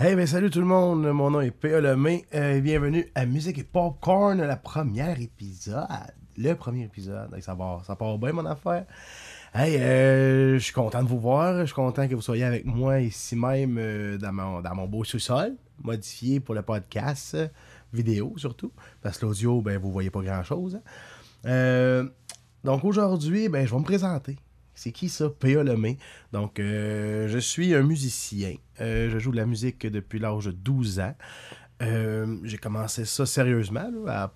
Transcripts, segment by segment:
Hey, ben salut tout le monde, mon nom est P.A. Lemay, euh, bienvenue à Musique et Popcorn, la première épisode, le premier épisode, ça, va, ça part bien mon affaire. Hey, euh, je suis content de vous voir, je suis content que vous soyez avec moi ici même euh, dans, mon, dans mon beau sous-sol, modifié pour le podcast, vidéo surtout, parce que l'audio, ben vous voyez pas grand-chose. hein. Euh, donc aujourd'hui, ben je vais me présenter. C'est qui ça? P.A. Lemay. Donc, euh, je suis un musicien. Euh, je joue de la musique depuis l'âge de 12 ans. Euh, j'ai commencé ça sérieusement à,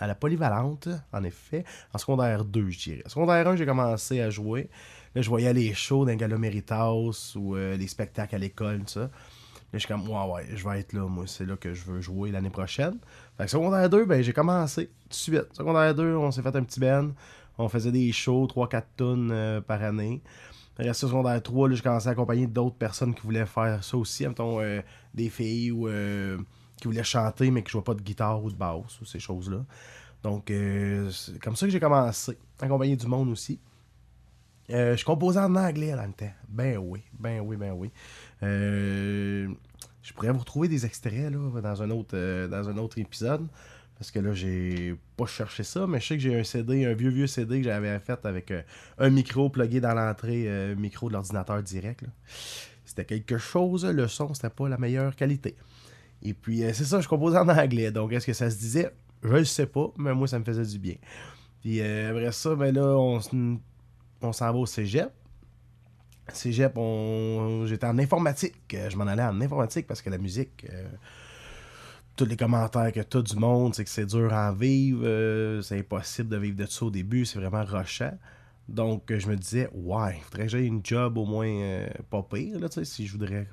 la polyvalente, en effet, en secondaire 2, je dirais. En secondaire 1, j'ai commencé à jouer. Là, je voyais les shows d'un Méritas ou euh, les spectacles à l'école, tout ça. Là, je suis comme, ouais, ouais, je vais être là, moi, c'est là que je veux jouer l'année prochaine. Fait que secondaire 2, ben, j'ai commencé tout de suite. Secondaire 2, on s'est fait un petit band. On faisait des shows, 3-4 tonnes euh, par année. Ça, secondaire 3, là, j'ai commencé à accompagner d'autres personnes qui voulaient faire ça aussi. Mettons, euh, des filles ou euh, qui voulaient chanter, mais qui jouaient pas de guitare ou de basse ou ces choses-là. Donc, c'est comme ça que j'ai commencé. Accompagner du monde aussi. Je composais en anglais dans le. Ben oui, ben oui, ben oui. Je pourrais vous retrouver des extraits là, dans, un autre, dans un autre épisode. Parce que là, j'ai pas cherché ça, mais je sais que j'ai un CD, un vieux vieux CD que j'avais fait avec euh, un micro plugué dans l'entrée, euh, micro de l'ordinateur direct. C'était quelque chose, le son, c'était pas la meilleure qualité. Et puis, euh, c'est ça, je composais en anglais. Donc, est-ce que ça se disait? Je le sais pas, mais moi, ça me faisait du bien. Puis, après ça, ben là, on, s'en va au cégep. Cégep, j'étais en informatique. Je m'en allais en informatique parce que la musique, tous les commentaires que as du monde, c'est que c'est dur à vivre. euh, c'est impossible de vivre de ça au début. C'est vraiment rushant. Donc, euh, je me disais, ouais, il faudrait que j'aie une job au moins euh, pas pire, là, si je voudrais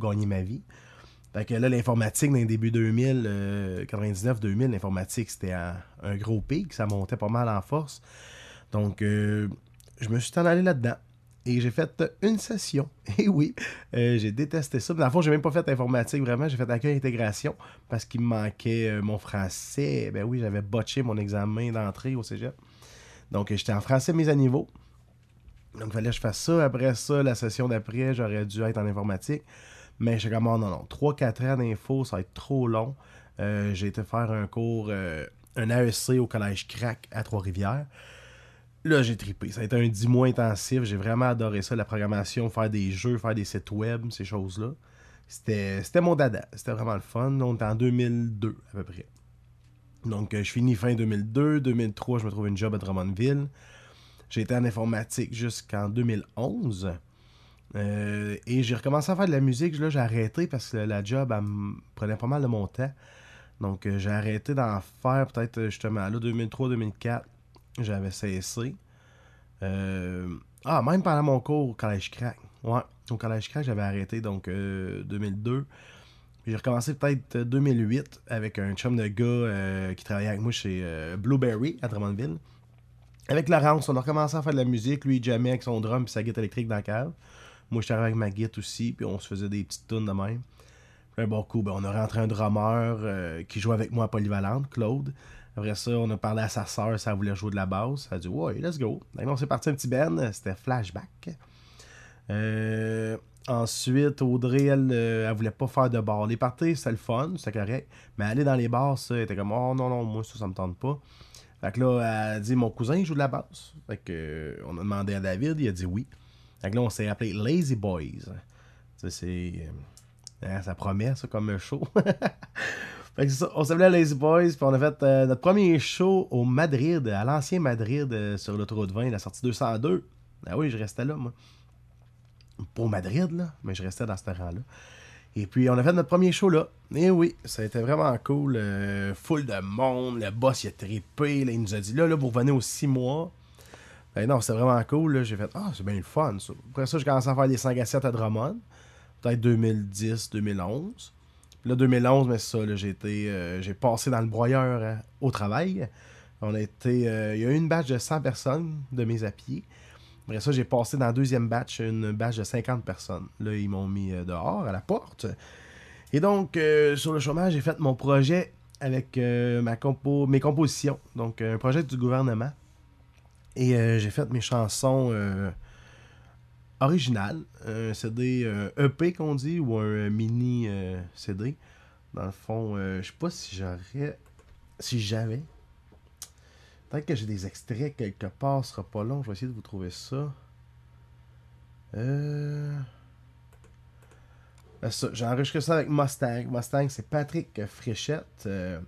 gagner ma vie. Fait que là, l'informatique, dans les débuts 2000, euh, 99-2000, l'informatique, c'était un, gros pic. Ça montait pas mal en force. Donc, je me suis en allé là-dedans. Et j'ai fait une session. Et oui, euh, j'ai détesté ça. Dans le fond, j'ai même pas fait informatique vraiment. J'ai fait accueil intégration parce qu'il me manquait euh, mon français. Ben oui, j'avais botché mon examen d'entrée au cégep. Donc, euh, j'étais en français mise à niveau. Donc, il fallait que je fasse ça. Après ça, la session d'après, j'aurais dû être en informatique. Mais j'ai comme, oh, non, non, 3-4 ans d'info, ça va être trop long. Euh, j'ai été faire un cours, euh, un AEC au collège Crac à Trois-Rivières. Là, j'ai trippé. Ça a été un 10 mois intensif. J'ai vraiment adoré ça, la programmation, faire des jeux, faire des sites web, ces choses-là. C'était mon dada. C'était vraiment le fun. On était en 2002, à peu près. Donc, euh, je finis fin 2002. 2003, je me trouve une job à Drummondville. J'ai été en informatique jusqu'en 2011. Euh, et j'ai recommencé à faire de la musique. Là, j'ai arrêté parce que la job, elle prenait pas mal de mon temps. Donc, euh, j'ai arrêté d'en faire peut-être justement là, 2003-2004. J'avais cessé. Euh, Ah, même pendant mon cours au Collège Crack. Ouais, au Collège Crack, j'avais arrêté donc euh, 2002. Puis J'ai recommencé peut-être euh, 2008 avec un chum de gars euh, qui travaillait avec moi chez euh, Blueberry à Drummondville. Avec Laurence, on a recommencé à faire de la musique. Lui, il jammait avec son drum et sa guitare électrique dans la cave. Moi, j'étais avec ma guitare aussi, puis on se faisait des petites tunes de même. Puis bon coup, ben, on a rentré un drummer euh, qui jouait avec moi à Polyvalente, Claude. Après ça, on a parlé à sa soeur, ça voulait jouer de la basse. Elle a dit, ouais, let's go. Donc, on s'est parti un petit band, c'était Flashback. Euh, ensuite, Audrey, elle, euh, elle voulait pas faire de bar. Les parties, c'était le fun, c'était correct. Mais aller dans les bars, ça, elle était comme, oh non, non, moi, ça, ça me tente pas. Fait que là, elle a dit, mon cousin, il joue de la basse. Fait euh, on a demandé à David, il a dit oui. Fait que là, on s'est appelé Lazy Boys. C'est. ça promet, ça, comme un show. on s'appelait Lazy Boys, puis on a fait euh, notre premier show au Madrid, à l'ancien Madrid, euh, sur l'autoroute 20, la sortie 202. Ah oui, je restais là, moi. Pas au Madrid, là, mais je restais dans ce rang-là. Et puis, on a fait notre premier show là. Et oui, ça a été vraiment cool. euh, full de monde. Le boss, il a trippé. il nous a dit là, là, vous revenez aux six mois. Ben non, c'était vraiment cool. J'ai fait Ah, c'est bien le fun, ça. Après ça, j'ai commencé à faire des 5 à 7 à Drummond. Peut-être 2010, 2011. Là, 2011, mais ça, j'ai été. euh, j'ai passé dans le broyeur hein, au travail. On a été. euh, Il y a eu une batch de 100 personnes de mes à. Après ça, j'ai passé dans la deuxième batch une batch de 50 personnes. Là, ils m'ont mis euh, dehors, à la porte. Et donc, sur le chômage, j'ai fait mon projet avec ma compo mes compositions. Donc, un projet du gouvernement. Et j'ai fait mes chansons original, un CD EP qu'on dit, ou un mini euh, CD. Dans le fond, euh, je sais pas si j'aurais. Si j'avais. Peut-être que j'ai des extraits quelque part, ce sera pas long. Je vais essayer de vous trouver ça. Euh. ben J'ai enregistré ça avec Mustang. Mustang, c'est Patrick Fréchette, euh,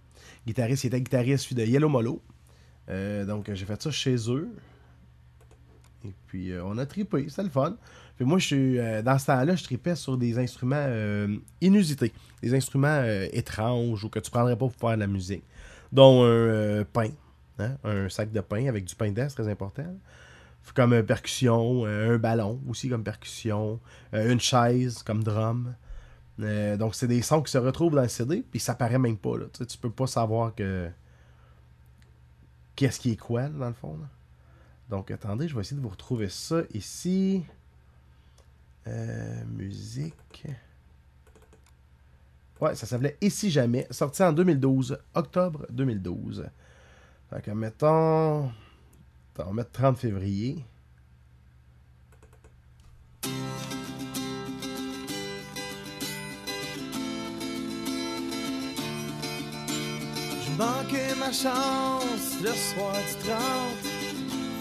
guitariste. Il était guitariste de Yellow Molo. Euh, donc, j'ai fait ça chez eux. Et puis, euh, on a tripé. C'était le fun. Puis moi, je suis, euh, dans ce temps-là, je tripais sur des instruments euh, inusités. Des instruments étranges ou que tu prendrais pas pour faire de la musique. Dont un pain. hein, Un sac de pain avec du pain d'ess, très important. Comme percussion, un ballon aussi comme percussion, une chaise comme drum. Donc, c'est des sons qui se retrouvent dans le CD, puis ça paraît même pas. Là. Tu, sais, peux pas savoir que. Qu'est-ce qui est quoi, dans le fond. là. Donc, attendez, je vais essayer de vous retrouver ça ici. Euh, musique. Ouais, ça s'appelait Ici Jamais, sorti en 2012, octobre 2012. Fait que, mettons. Attends, on va mettre 30 février. Je manquais ma chance le soir du 30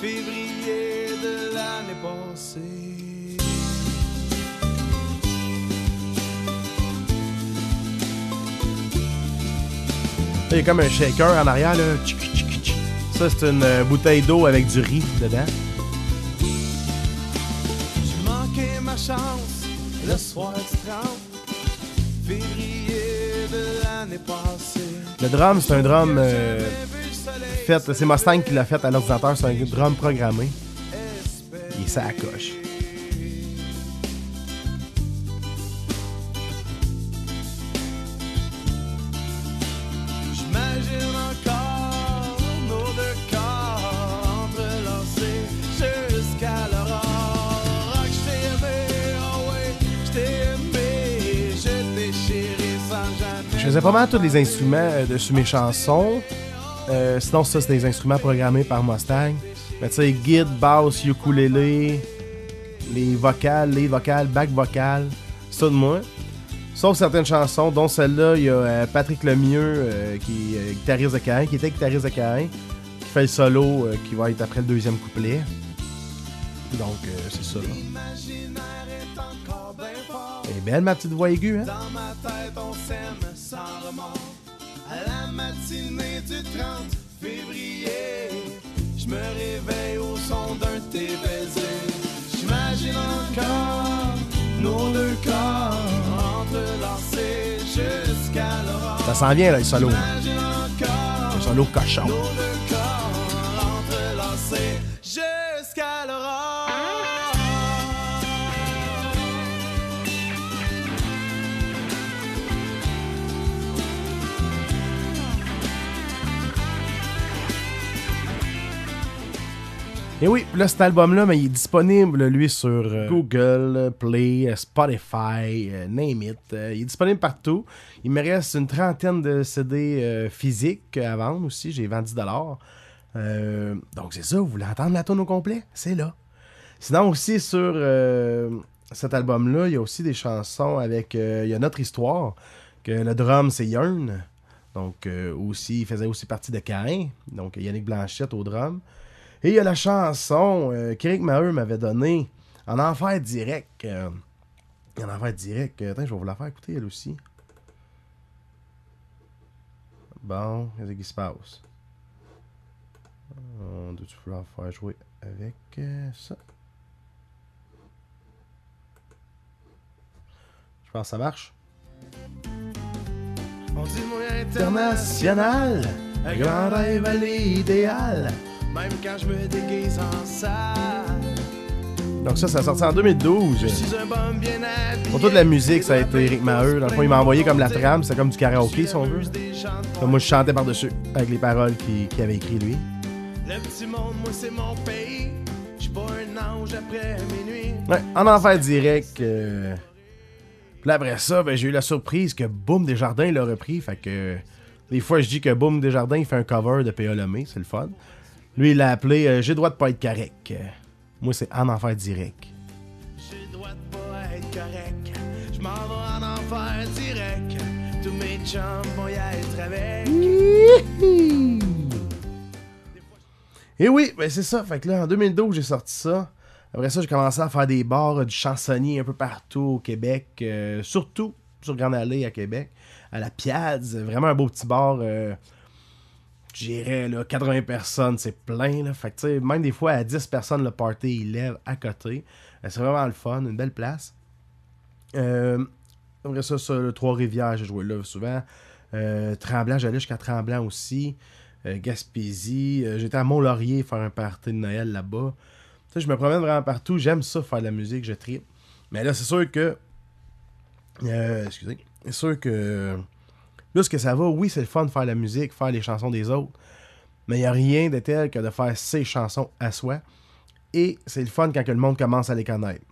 février de l'année passée. Il y a comme un shaker en arrière, là. Ça, c'est une euh, bouteille d'eau avec du riz dedans. Ma chance le soir du 30 février de l'année passée. Le drum, c'est un drum euh, fait. C'est Mustang qui l'a fait à l'ordinateur. C'est un drum programmé. est ça l'aurore. Ah, que je faisais pas mal tous les instruments euh, dessus mes chansons. Euh, sinon, ça, c'est des instruments programmés par Mustang. Mais tu sais, guide, basse, ukulélé, les vocales, les vocales, back vocales, ça de moi. Sauf certaines chansons, dont celle-là, il y a euh, Patrick Lemieux, euh, qui est guitariste de Cain, qui était guitariste de Cain, qui fait le solo qui va être après le deuxième couplet. Donc, c'est ça. là. Elle belle, ma petite voix aiguë, hein? Dans ma tête, on matinée du 30 février, je me réveille au son d'un de tes baisers. J'imagine encore nos deux corps entrelacés jusqu'à l'aurore. Ça s'en vient, là, le solo. J'imagine encore Le solo cochon. nos deux Et oui, là, cet album-là, mais il est disponible, lui, sur euh, Google, Play, Spotify, euh, name it. Euh, il est disponible partout. Il me reste une trentaine de CD euh, physiques à vendre aussi. J'ai vendu 10 euh, Donc, c'est ça. Vous voulez entendre la tonne au complet? C'est là. Sinon, aussi, sur cet album-là, il y a aussi des chansons avec... il y a notre histoire, que le drum, c'est Yearn. Donc, aussi, il faisait aussi partie de Cain. Donc, Yannick Blanchette au drum. Et il y a la chanson euh, qu'Éric Maheu m'avait donnée en enfer direct. euh, en enfer direct. Euh, Attends, je vais vous la faire écouter elle aussi. Bon, qu'est-ce qui se passe? On doit-tu vouloir faire jouer avec euh, ça? Je pense que ça marche. On dit International, un grand rêve à l'idéal. Même quand je me déguise en salle. Donc ça, ça a sorti en 2012. Je suis un bon bien habillé. Pour toute la musique, ça a été Eric Maheu. Dans le fond, il m'a envoyé comme la trame, c'est comme du karaoké si on veut. Là, moi, je chantais par-dessus avec les paroles qu'il avait écrit lui. Le petit monde, moi c'est mon pays. Je pas un ange après minuit. Ouais, en enfer direct. euh, Puis après ça, ben, j'ai eu la surprise que Boom Desjardins l'a repris. Fait que des fois, je dis que Boom Desjardins il fait un cover de P.A. Lemay, c'est le fun. Lui, il l'a appelé euh, J'ai droit de pas être correct. Moi, c'est en enfer direct. correct. Je m'en vais en enfer direct. Tous mes chums vont y être avec. Et oui, ben c'est ça. Fait que là, en 2012, j'ai sorti ça. Après ça, j'ai commencé à faire des bars euh, du chansonnier un peu partout au Québec. euh, surtout sur Grande Allée à Québec. À la Piazza. Vraiment un beau petit bar. Euh, J'irais, là, 80 personnes, c'est plein, là. Fait que, même des fois, à 10 personnes, le party, il lève à côté. Euh, c'est vraiment le fun, une belle place. Euh, après ça, sur le Trois-Rivières, j'ai joué là souvent. Euh, Tremblant, j'allais jusqu'à Tremblant aussi. Euh, Gaspésie. Euh, J'étais à Mont-Laurier faire un party de Noël là-bas. Je me promène vraiment partout. J'aime ça, faire de la musique, je tripe. Mais là, c'est sûr que. Excusez. C'est sûr que. Là, ce que ça va, oui, c'est le fun de faire la musique, faire les chansons des autres. Mais il n'y a rien de tel que de faire ses chansons à soi. Et c'est le fun quand que le monde commence à les connaître.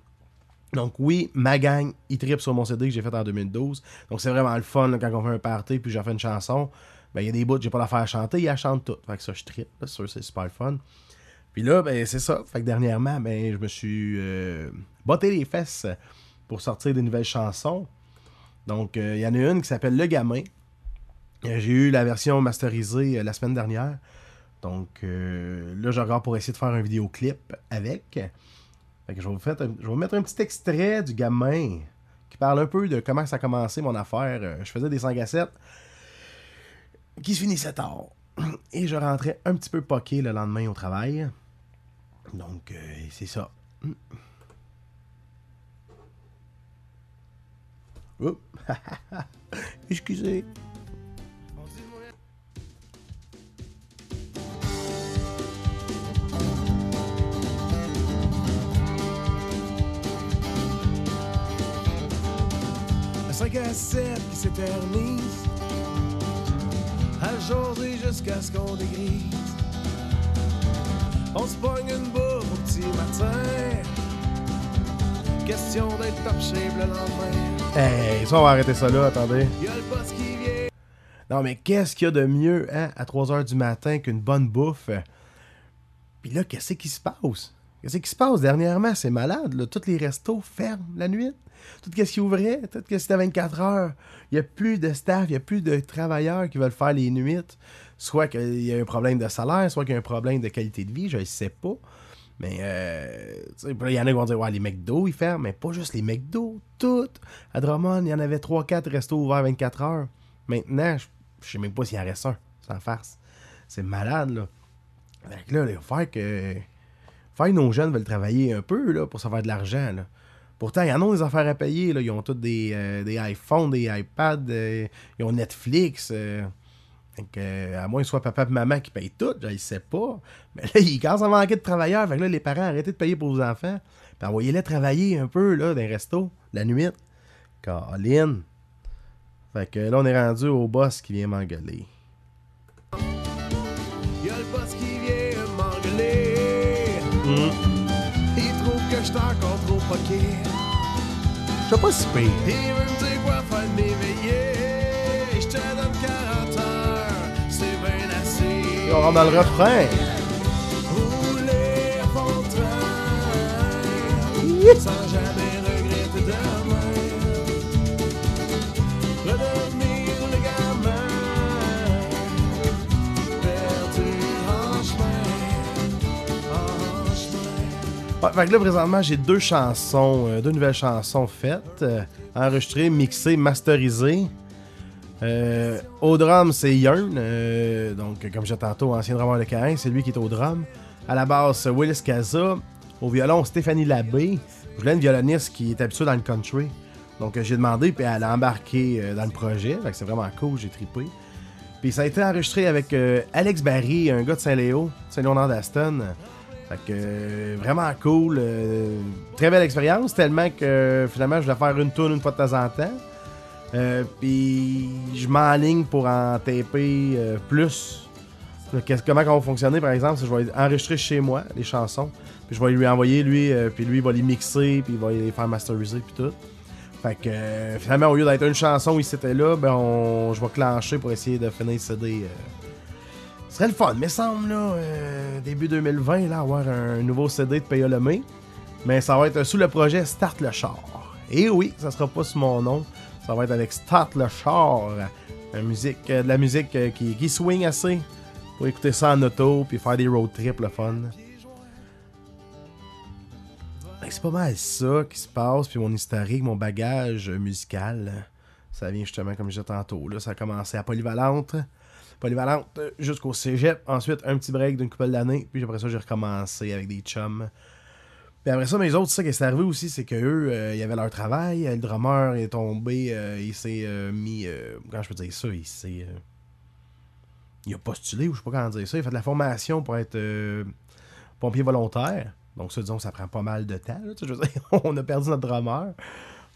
Donc oui, ma gang, ils trippent sur mon CD que j'ai fait en 2012. Donc c'est vraiment le fun quand on fait un party puis j'ai fait une chanson. Ben il y a des bouts, j'ai pas la faire chanter, ils chantent toutes. Fait que ça, je trippe. là, C'est sûr, c'est super le fun. Puis là, ben c'est ça. Fait que dernièrement, ben je me suis euh, botté les fesses pour sortir des nouvelles chansons. Donc euh, il y en a une qui s'appelle Le Gamin. Euh, J'ai eu la version masterisée euh, la semaine dernière. Donc euh, là, je regarde pour essayer de faire un vidéoclip avec. Fait que je vais, vous faire un- je vais vous mettre un petit extrait du gamin qui parle un peu de comment ça a commencé mon affaire. Je faisais des 5 à 7 qui se finissaient tard. Et je rentrais un petit peu poqué le lendemain au travail. Donc, c'est ça. Oups. Excusez. S'éternise À journée jusqu'à ce qu'on dégrise On se pogne une bourre au petit matin Question d'être top shape le lendemain Hey, ça, on va arrêter ça là, attendez. Y'a le boss qui vient Non, mais qu'est-ce qu'il y a de mieux hein, à 3h du matin qu'une bonne bouffe? Puis là, qu'est-ce qui se passe? Qu'est-ce qui se passe dernièrement? C'est malade, là. Tous les restos ferment la nuit. Tout ce qui ouvrait, tout ce qui était 24 heures. Il n'y a plus de staff, il n'y a plus de travailleurs qui veulent faire les nuits. Soit qu'il y a un problème de salaire, soit qu'il y a un problème de qualité de vie, je ne sais pas. Mais, euh, il y en a qui vont dire, ouais, les McDo, ils ferment, mais pas juste les McDo, toutes. À Drummond, il y en avait 3-4 restos ouverts 24 heures. Maintenant, je, sais même pas s'il en reste un, sans farce. C'est malade, là. Fait là, il faut faire que. Faire nos jeunes veulent travailler un peu, pour faire de l'argent, là. Pourtant, il y en a des affaires à payer. Ils ont tous des, euh, des iPhones, des iPads, euh, ils ont Netflix. euh. À moins que ce soit papa et maman qui payent tout, je ne sais pas. Mais là, il commence à de travailleurs. Là, les parents, arrêtez de payer pour vos enfants. Puis envoyez-les travailler un peu, là, dans les la nuit. Caroline. Fait que là, on est rendu au boss qui vient m'engueuler. Il trouve que j'suis encore trop poqué Je sais pas si pire. Il veut me dire quoi faire de m'éveiller? Je te donne 40 heures C'est bien assez On rentre dans le refrain. Rouler à fond de train Sans jamais Ouais, fait que là, présentement, j'ai deux chansons, euh, deux nouvelles chansons faites, euh, enregistrées, mixées, masterisées. Euh, au drum, c'est Yearn, donc comme j'ai tantôt, ancien drummer de Caen, c'est lui qui est au drum. À la basse, Willis Caza. Au violon, Stéphanie Labbé. Je voulais une violoniste qui est habituée dans le country. Donc j'ai demandé, puis elle a embarqué dans le projet. C'est vraiment cool, j'ai trippé. Puis ça a été enregistré avec Alex Barry, un gars de Saint-Léo, Saint-Léonard d'Aston. Fait que vraiment cool. euh, très belle expérience, tellement que finalement je voulais faire une tourne une fois de temps en temps. Euh, Puis je m'enligne pour en taper euh, plus. Comment ça va fonctionner par exemple, je vais enregistrer chez moi les chansons. Puis je vais lui envoyer lui, puis lui il va les mixer, puis il va les faire masteriser puis tout. Fait que finalement, au lieu d'être une chanson il s'était là, ben on, je vais clencher pour essayer de finir le CD. Ce serait le fun, mais semble là, euh, début 2020, là, avoir un nouveau CD de Paya Lemay. Mais ça va être sous le projet Start le char. Et oui, ça sera pas sous mon nom. Ça va être avec Start le char. La musique, euh, de la musique euh, qui, swing assez pour écouter ça en auto puis faire des road trips le fun. C'est pas mal ça qui se passe, puis mon historique, mon bagage musical. Ça vient justement, comme je disais tantôt, là, ça a commencé à Polyvalente. Polyvalente euh, jusqu'au cégep. Ensuite, un petit break d'une couple d'années. Puis après ça, j'ai recommencé avec des chums. Puis après ça, mes autres, ça qui est arrivé aussi, c'est qu'eux, euh, ils avaient leur travail. Le drummer est tombé, euh, il s'est euh, mis. euh, comment je peux dire ça Il s'est. euh, il a postulé, ou je sais pas comment dire ça. Il a fait de la formation pour être euh, pompier volontaire. Donc, ça, disons, ça prend pas mal de temps. je on a perdu notre drummer.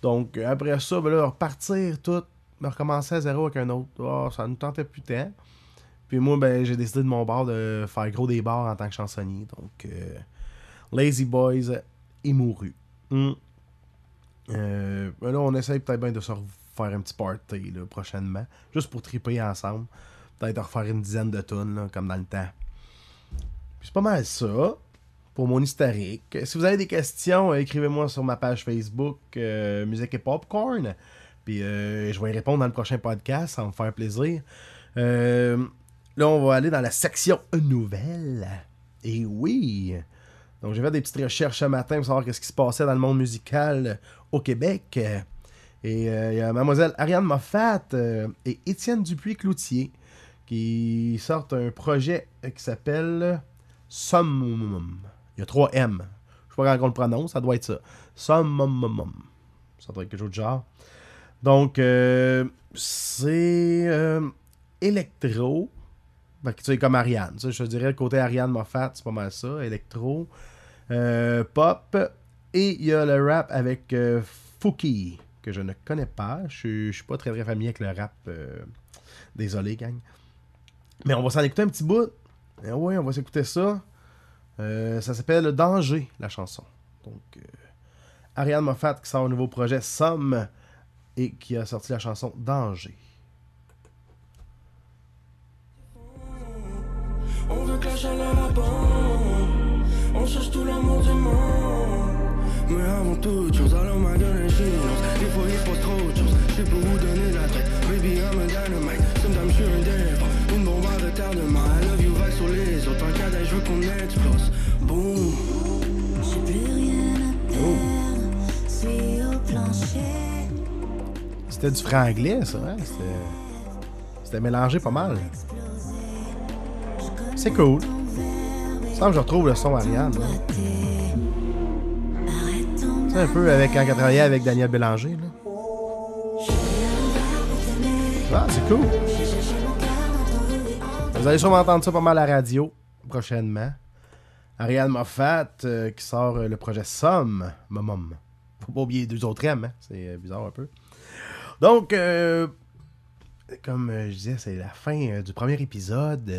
Donc, euh, après ça, ben là, repartir tout, me recommencer à zéro avec un autre. Oh, ça ne tentait plus tant. Puis moi, ben, j'ai décidé de mon bord de faire gros des bars en tant que chansonnier. Donc, euh, Lazy Boys est mouru. Hmm. Euh, là, on essaye peut-être bien de se refaire un petit party là, prochainement. Juste pour triper ensemble. Peut-être de refaire une dizaine de tonnes, là, comme dans le temps. Puis c'est pas mal ça pour mon historique. Si vous avez des questions, écrivez-moi sur ma page Facebook euh, Musique et Popcorn. Euh, je vais y répondre dans le prochain podcast, ça va me faire plaisir. Euh, là, on va aller dans la section nouvelles. Et oui! Donc, j'ai fait des petites recherches ce matin pour savoir qu'est-ce qui se passait dans le monde musical au Québec. Et euh, il y a Mademoiselle Ariane Moffat et Étienne Dupuis-Cloutier qui sortent un projet qui s'appelle Summum. Il y a trois M. Je sais pas comment on le prononce, ça doit être ça. Summum. Ça doit être quelque chose de genre. Donc, euh, c'est euh, électro. Tu sais, comme Ariane. Tu sais, je dirais, le côté Ariane Moffat, c'est pas mal ça. Électro. Euh, pop. Et il y a le rap avec euh, Fouki, que je ne connais pas. Je je suis pas très très familier avec le rap. euh, Désolé, gang. Mais on va s'en écouter un petit bout. Eh oui, on va s'écouter ça. Ça s'appelle Danger, la chanson. Donc, Ariane Moffat qui sort un nouveau projet Somme et qui a sorti la chanson Danger. On veut que la chaleur On cherche tout l'amour du monde. Mais avant toute chose, alors ma gueule est chinoise trop de choses. Où donner la tête. Baby I'm a dynamite. Sometimes je suis un Une bombe à retardement. I love you sur les autres. En cas d'aide, je veux qu'on explose C'était du franglais, ça. Hein? C'était... Mélangé pas mal. C'est cool. Que je retrouve le son Ariane. là. C'est un peu avec quand travaillait avec Daniel Bélanger. Là. Ah, c'est cool. Vous allez sûrement entendre ça pas mal à la radio prochainement. Ariane Moffat euh, qui sort euh, le projet Somme. Momom. Faut pas oublier les deux autres M, hein? c'est euh, bizarre un peu. Donc, euh, comme euh, je disais, c'est la fin euh, du premier épisode.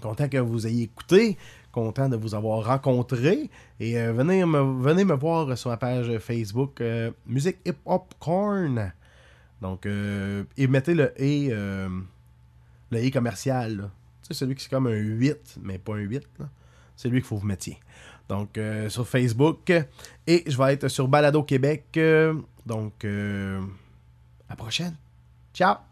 content que vous ayez écouté. Content de vous avoir rencontré. Et venez, me, venez me voir sur ma page Facebook Musique Hip Hop Corn. Donc, et mettez le E, euh, le E commercial. sais, celui qui est comme un 8, mais pas un 8. là. C'est lui qu'il faut que vous mettiez. Donc, sur Facebook. Et je vais être sur Balado Québec. donc, euh, la prochaine. Ciao!